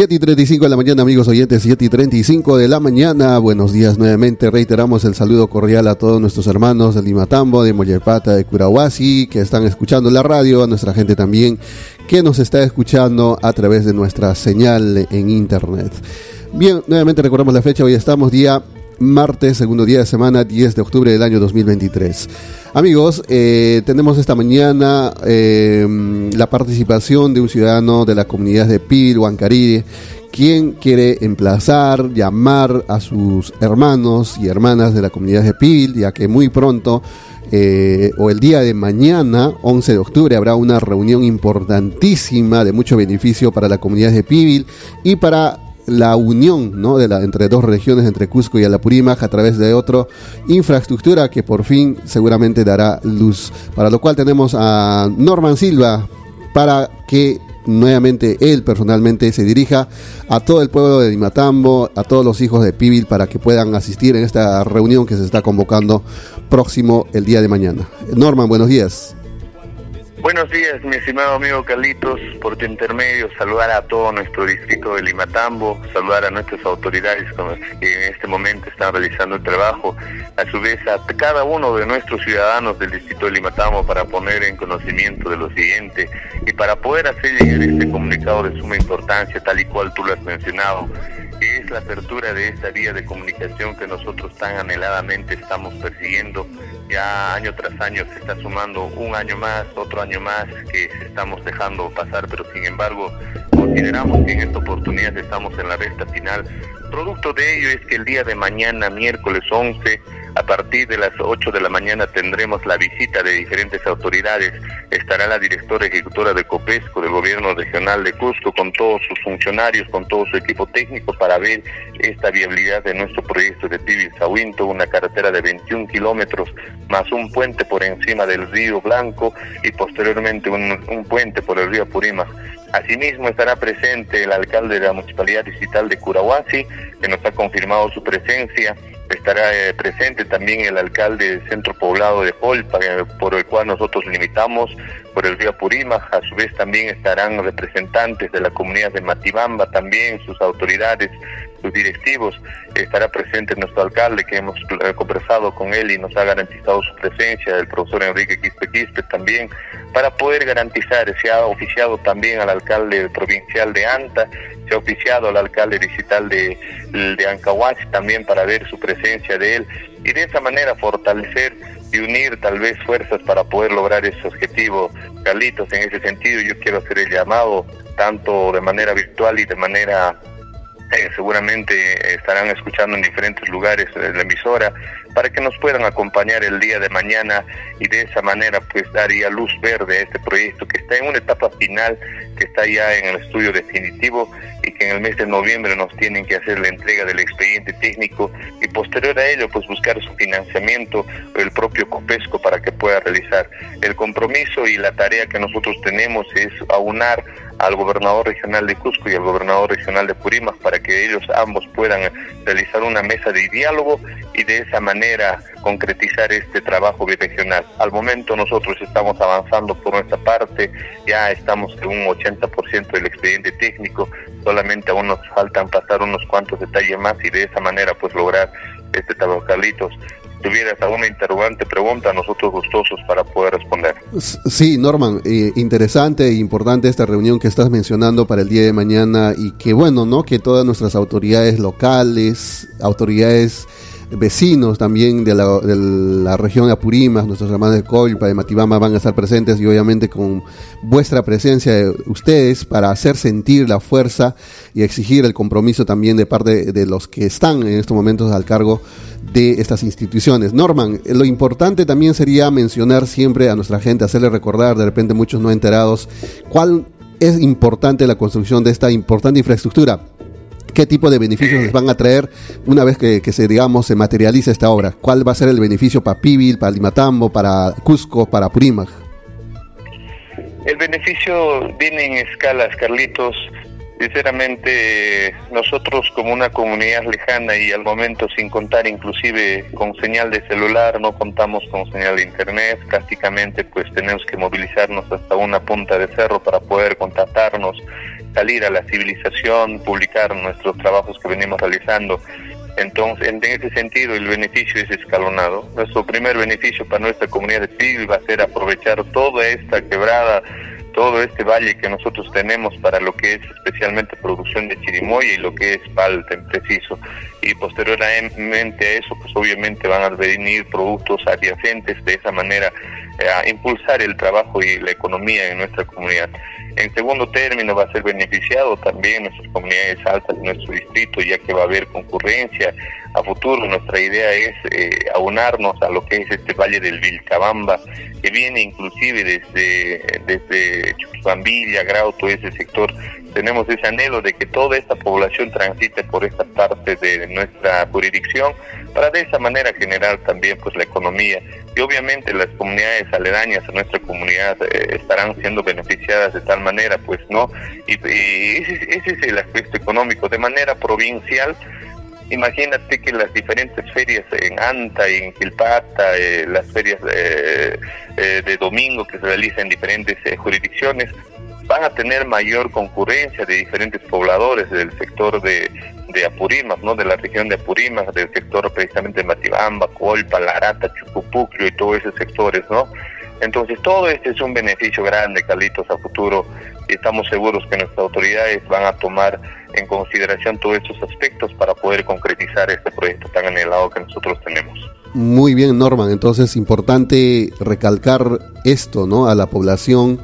7 y 35 de la mañana, amigos oyentes, 7 y 35 de la mañana. Buenos días nuevamente. Reiteramos el saludo cordial a todos nuestros hermanos de Limatambo, de Mollepata, de Curahuasi, que están escuchando la radio, a nuestra gente también que nos está escuchando a través de nuestra señal en internet. Bien, nuevamente recordamos la fecha, hoy estamos día martes, segundo día de semana, 10 de octubre del año 2023. Amigos, eh, tenemos esta mañana eh, la participación de un ciudadano de la comunidad de Pil, Huancarire, quien quiere emplazar, llamar a sus hermanos y hermanas de la comunidad de Pil, ya que muy pronto eh, o el día de mañana, 11 de octubre, habrá una reunión importantísima de mucho beneficio para la comunidad de Pibil y para la unión ¿no? de la, entre dos regiones, entre Cusco y Alapurímac, a través de otra infraestructura que por fin seguramente dará luz. Para lo cual tenemos a Norman Silva para que nuevamente él personalmente se dirija a todo el pueblo de Dimatambo, a todos los hijos de Pibil para que puedan asistir en esta reunión que se está convocando próximo el día de mañana. Norman, buenos días. Buenos días, mi estimado amigo Carlitos. Por tu intermedio, saludar a todo nuestro distrito de Limatambo, saludar a nuestras autoridades que en este momento están realizando el trabajo, a su vez a cada uno de nuestros ciudadanos del distrito de Limatambo para poner en conocimiento de lo siguiente y para poder hacer llegar este comunicado de suma importancia, tal y cual tú lo has mencionado que es la apertura de esta vía de comunicación que nosotros tan anheladamente estamos persiguiendo. Ya año tras año se está sumando un año más, otro año más que estamos dejando pasar, pero sin embargo consideramos que en esta oportunidad estamos en la recta final. Producto de ello es que el día de mañana, miércoles 11, a partir de las 8 de la mañana tendremos la visita de diferentes autoridades. Estará la directora ejecutora de COPESCO del Gobierno Regional de Cusco con todos sus funcionarios, con todo su equipo técnico para ver esta viabilidad de nuestro proyecto de Tibil Sahuinto, una carretera de 21 kilómetros más un puente por encima del río Blanco y posteriormente un, puente por el río Purima. Asimismo estará presente el alcalde de la Municipalidad Digital de Curahuasi, que nos ha confirmado su presencia estará eh, presente también el alcalde del centro poblado de Polpa, eh, por el cual nosotros limitamos por el río Purima, a su vez también estarán representantes de la comunidad de Matibamba, también sus autoridades, sus directivos, estará presente nuestro alcalde que hemos eh, conversado con él y nos ha garantizado su presencia, el profesor Enrique Quispe Quispe también, para poder garantizar, se ha oficiado también al alcalde provincial de Anta se ha oficiado al alcalde digital de, de también para ver su presencia de él y de esa manera fortalecer y unir tal vez fuerzas para poder lograr ese objetivo. Carlitos, en ese sentido yo quiero hacer el llamado tanto de manera virtual y de manera seguramente estarán escuchando en diferentes lugares la emisora para que nos puedan acompañar el día de mañana y de esa manera pues daría luz verde a este proyecto que está en una etapa final, que está ya en el estudio definitivo y que en el mes de noviembre nos tienen que hacer la entrega del expediente técnico y posterior a ello pues buscar su financiamiento el propio COPESCO para que pueda realizar. El compromiso y la tarea que nosotros tenemos es aunar al gobernador regional de Cusco y al gobernador regional de Purimas para que ellos ambos puedan realizar una mesa de diálogo y de esa manera concretizar este trabajo biregional. Al momento nosotros estamos avanzando por nuestra parte, ya estamos en un 80% del expediente técnico, solamente aún nos faltan pasar unos cuantos detalles más y de esa manera pues lograr este trabajo, Carlitos tuvieras alguna interrogante, pregunta, nosotros gustosos para poder responder. Sí, Norman, eh, interesante e importante esta reunión que estás mencionando para el día de mañana y que bueno, ¿no? Que todas nuestras autoridades locales, autoridades vecinos también de la, de la región de Apurímac, nuestros hermanos de Colpa, de Matibama van a estar presentes y obviamente con vuestra presencia de ustedes para hacer sentir la fuerza y exigir el compromiso también de parte de los que están en estos momentos al cargo de estas instituciones. Norman, lo importante también sería mencionar siempre a nuestra gente, hacerle recordar, de repente muchos no enterados, cuál es importante la construcción de esta importante infraestructura qué tipo de beneficios les van a traer una vez que, se, digamos, se materialice esta obra. ¿Cuál va a ser el beneficio para Pibil, para Limatambo, para Cusco, para Purímac? El beneficio viene en escalas, Carlitos. Sinceramente, nosotros como una comunidad lejana y al momento sin contar inclusive con señal de celular, no contamos con señal de internet, prácticamente pues tenemos que movilizarnos hasta una punta de cerro para poder contactarnos, salir a la civilización, publicar nuestros trabajos que venimos realizando. Entonces, en ese sentido, el beneficio es escalonado. Nuestro primer beneficio para nuestra comunidad de Pil va a ser aprovechar toda esta quebrada todo este valle que nosotros tenemos para lo que es especialmente producción de chirimoya y lo que es palta en preciso. Y posteriormente a eso, pues obviamente van a venir productos adyacentes de esa manera eh, a impulsar el trabajo y la economía en nuestra comunidad. En segundo término, va a ser beneficiado también nuestras comunidades altas de nuestro distrito, ya que va a haber concurrencia. A futuro, nuestra idea es eh, aunarnos a lo que es este Valle del Vilcabamba, que viene inclusive desde, desde Chuquibambilla, Grau, todo ese sector. Tenemos ese anhelo de que toda esta población transite por esta parte de nuestra jurisdicción para de esa manera generar también pues la economía. Y obviamente las comunidades aledañas a nuestra comunidad eh, estarán siendo beneficiadas de tal manera pues no y, ese, es el aspecto económico. De manera provincial imagínate que las diferentes ferias en Anta y en Quilpata, eh, las ferias de, eh, de, domingo que se realizan en diferentes jurisdicciones, van a tener mayor concurrencia de diferentes pobladores del sector de, de Apurímac, ¿no? De la región de Apurímac, del sector precisamente de Matibamba, Colpa, Larata, Chucupucrio y todos esos sectores, ¿no? Entonces todo este es un beneficio grande, Carlitos, a futuro estamos seguros que nuestras autoridades van a tomar en consideración todos estos aspectos para poder concretizar este proyecto tan anhelado que nosotros tenemos. Muy bien, Norman. Entonces, importante recalcar esto, ¿no? A la población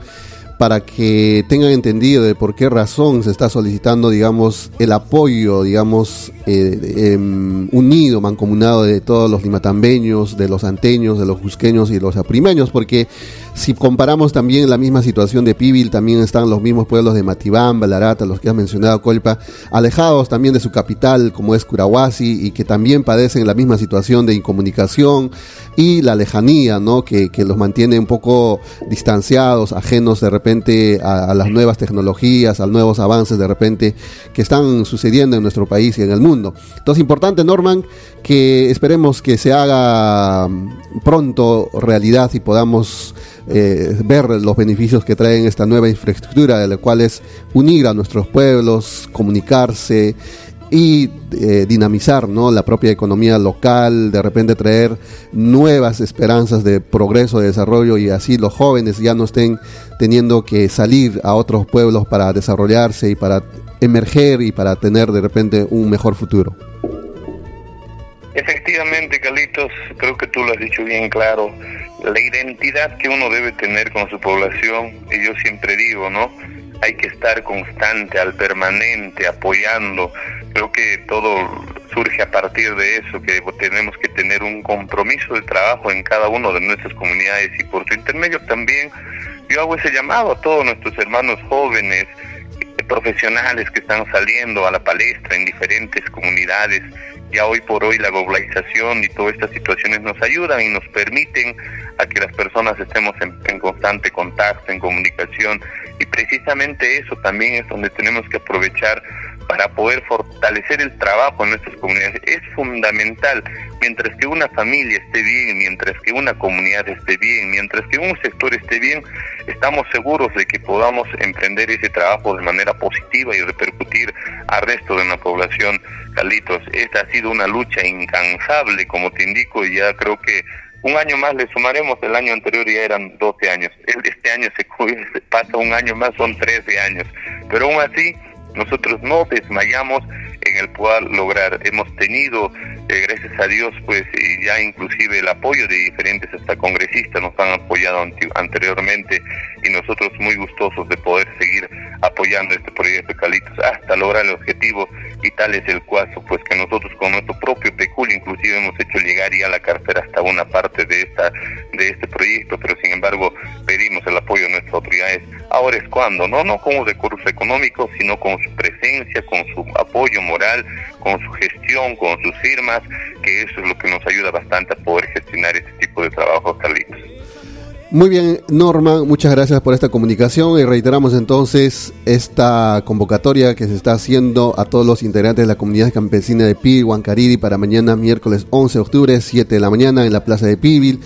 para que tengan entendido de por qué razón se está solicitando, digamos, el apoyo, digamos, eh, em, unido, mancomunado de todos los limatambeños, de los anteños, de los jusqueños y los aprimeños, porque si comparamos también la misma situación de Pibil, también están los mismos pueblos de Matibamba, Larata, los que has mencionado, Colpa, alejados también de su capital, como es Curahuasi, y que también padecen la misma situación de incomunicación y la lejanía, ¿no? Que, que los mantiene un poco distanciados, ajenos de repente a, las nuevas tecnologías, a nuevos avances de repente que están sucediendo en nuestro país y en el mundo. Entonces, importante, Norman, que esperemos que se haga mm, pronto realidad y podamos eh, ver los beneficios que traen esta nueva infraestructura, de la cual es unir a nuestros pueblos, comunicarse y eh, dinamizar ¿no? la propia economía local, de repente traer nuevas esperanzas de progreso, de desarrollo y así los jóvenes ya no estén teniendo que salir a otros pueblos para desarrollarse y para emerger y para tener de repente un mejor futuro. Efectivamente, Carlitos, creo que tú lo has dicho bien claro. La identidad que uno debe tener con su población, y yo siempre digo, ¿no? Hay que estar constante, al permanente, apoyando. Creo que todo surge a partir de eso, que tenemos que tener un compromiso de trabajo en cada una de nuestras comunidades y por su intermedio también yo hago ese llamado a todos nuestros hermanos jóvenes, profesionales que están saliendo a la palestra en diferentes comunidades. Ya hoy por hoy la globalización y todas estas situaciones nos ayudan y nos permiten a que las personas estemos en constante contacto, en comunicación y precisamente eso también es donde tenemos que aprovechar para poder fortalecer el trabajo en nuestras comunidades. Es fundamental, mientras que una familia esté bien, mientras que una comunidad esté bien, mientras que un sector esté bien, estamos seguros de que podamos emprender ese trabajo de manera positiva y repercutir al resto de la población. Carlitos, esta ha sido una lucha incansable, como te indico, y ya creo que un año más le sumaremos, el año anterior ya eran 12 años, este año se, pasa un año más, son 13 años, pero aún así nosotros no desmayamos en el poder lograr, hemos tenido eh, gracias a Dios, pues ya inclusive el apoyo de diferentes hasta congresistas nos han apoyado anteriormente y nosotros muy gustosos de poder seguir apoyando este proyecto de Calitos hasta lograr el objetivo y tal es el caso, pues que nosotros con nuestro propio pecul inclusive hemos hecho llegar ya la cárcel hasta una parte de esta de este proyecto, pero sin embargo pedimos el apoyo de nuestras autoridades. Ahora es cuando, no no como recursos económicos, sino con su presencia, con su apoyo moral, con su gestión, con sus firmas, que eso es lo que nos ayuda bastante a poder gestionar este tipo de trabajo, Carlitos. Muy bien, Norma, muchas gracias por esta comunicación y reiteramos entonces esta convocatoria que se está haciendo a todos los integrantes de la comunidad campesina de Pibil, Huancariri para mañana miércoles 11 de octubre, 7 de la mañana en la plaza de Pibil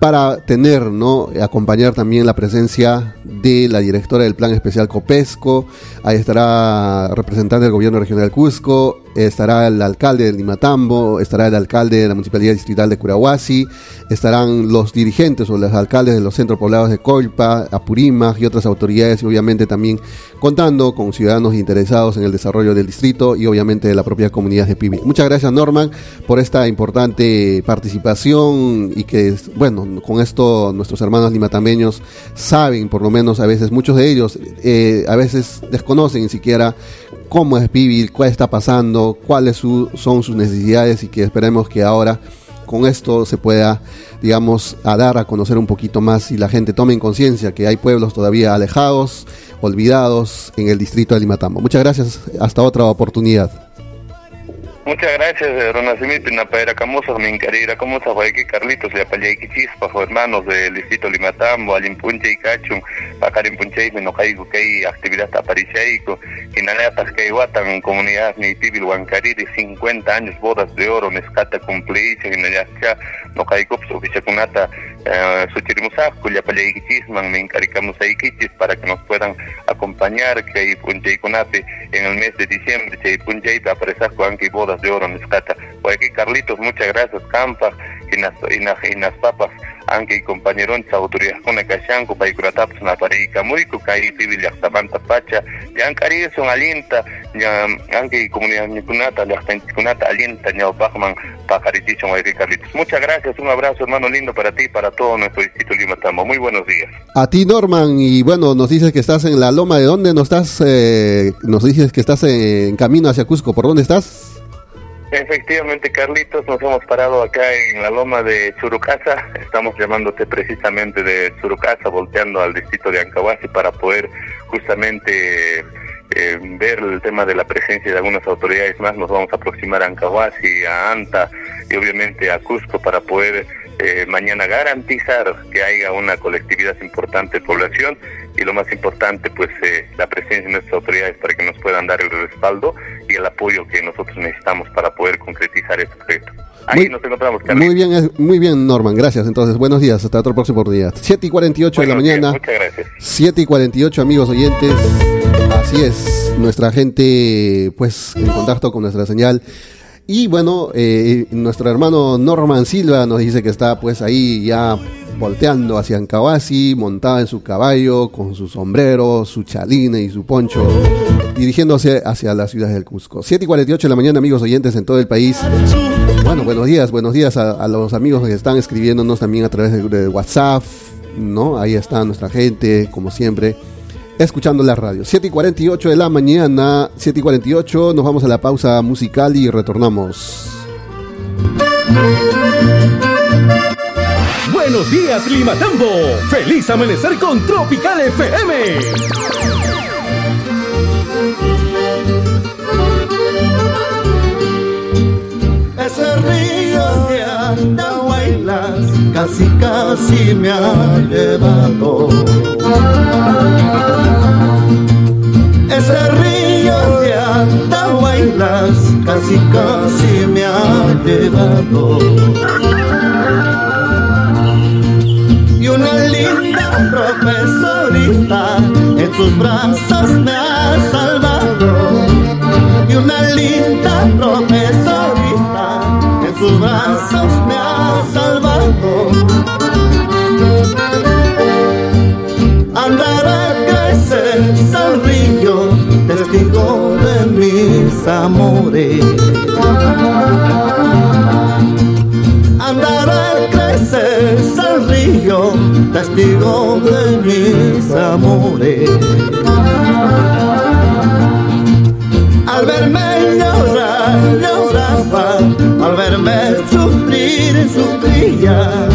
para tener, ¿no? Acompañar también la presencia de la directora del Plan Especial Copesco, ahí estará representante del Gobierno Regional Cusco, estará el alcalde de Limatambo, estará el alcalde de la Municipalidad Distrital de Curahuasi, estarán los dirigentes o los alcaldes de los centros poblados de Colpa, Apurímac y otras autoridades y obviamente también contando con ciudadanos interesados en el desarrollo del distrito y obviamente de la propia comunidad de Pibi. Muchas gracias Norman por esta importante participación y que, bueno, con esto nuestros hermanos limatambeños saben, por lo menos a veces, muchos de ellos eh, a veces desconocen ni siquiera cómo es Pibi, cuál está pasando, cuáles son sus necesidades y que esperemos que ahora con esto se pueda, digamos, a dar a conocer un poquito más y la gente tome en conciencia que hay pueblos todavía alejados, olvidados en el distrito de Limatambo. Muchas gracias, hasta otra oportunidad. Muchas gracias, Ronacimito, Napaera Camosa, Mincarira Camosa, Guayqui, Carlitos, Leapayayqui Chispa, hermanos del distrito Limatambo, Alimpunche y Cachum, Pacarimpunche y Menojaico, que hay actividad aparichaico, Inaleatas, que hay Watan, comunidad Nipibil, Huancariri, 50 años, bodas de oro, Nescata, cumpleaños, Inayacha, Nojaico, Oficiacunata, eh, Suchirimusaco, Leapayayqui Chisman, Mincaricamosaiquichis, para que nos puedan acompañar, que hay Punche en el mes de diciembre, hay Punche y aparecer y bodas de oro Nescata. Por aquí Carlitos, muchas gracias, Campa, y las, y papas, aunque y compañerón, autoridad con el cachanco, paikuratapos, una pareja muy cucay, pibil, yactamanta, pacha, ya cari son alienta, ya aunque y comunidad nikunata, ya nikunata, alienta, ya bajman, pajariticho, Carlitos. Muchas gracias, un abrazo, hermano lindo para ti y para todo nuestro distrito Lima Tambo. Muy buenos días. A ti, Norman, y bueno, nos dices que estás en la loma, ¿de dónde nos estás? Eh, nos dices que estás en camino hacia Cusco, ¿por dónde estás? Efectivamente, Carlitos, nos hemos parado acá en la loma de Churucasa. Estamos llamándote precisamente de Churucasa, volteando al distrito de Ancahuasi para poder justamente eh, ver el tema de la presencia de algunas autoridades más. Nos vamos a aproximar a Ancahuasi, a Anta y obviamente a Cusco para poder eh, mañana garantizar que haya una colectividad importante de población y lo más importante, pues eh, la presencia de nuestras autoridades para que nos puedan dar el respaldo y el apoyo que nosotros necesitamos para poder concretizar este proyecto. Ahí muy, nos encontramos, Muy bien, muy bien, Norman, gracias. Entonces, buenos días, hasta otro próximo oportunidad. 7 y 48 de la mañana. muchas gracias. 7 y 48, amigos oyentes. Así es, nuestra gente, pues, en contacto con nuestra señal. Y bueno, eh, nuestro hermano Norman Silva nos dice que está pues ahí ya volteando hacia Ancabasi, montada en su caballo, con su sombrero, su chalina y su poncho, dirigiéndose hacia la ciudad del Cusco. 7 y 48 de la mañana, amigos oyentes en todo el país. Bueno, buenos días, buenos días a, los amigos que están escribiéndonos también a través de, WhatsApp, ¿no? Ahí está nuestra gente, como siempre escuchando la radio. 7 y 48 de la mañana, 7 y 48, nos vamos a la pausa musical y retornamos. Buenos días, Limatambo. Feliz amanecer con Tropical FM. Ese río de Andahuaylas casi casi me ha llevado. Ese río de Andahuaylas casi casi me ha llevado. Sus brazos me ha. testigo de mis amores. Al verme llorar, lloraba, al verme sufrir, sufría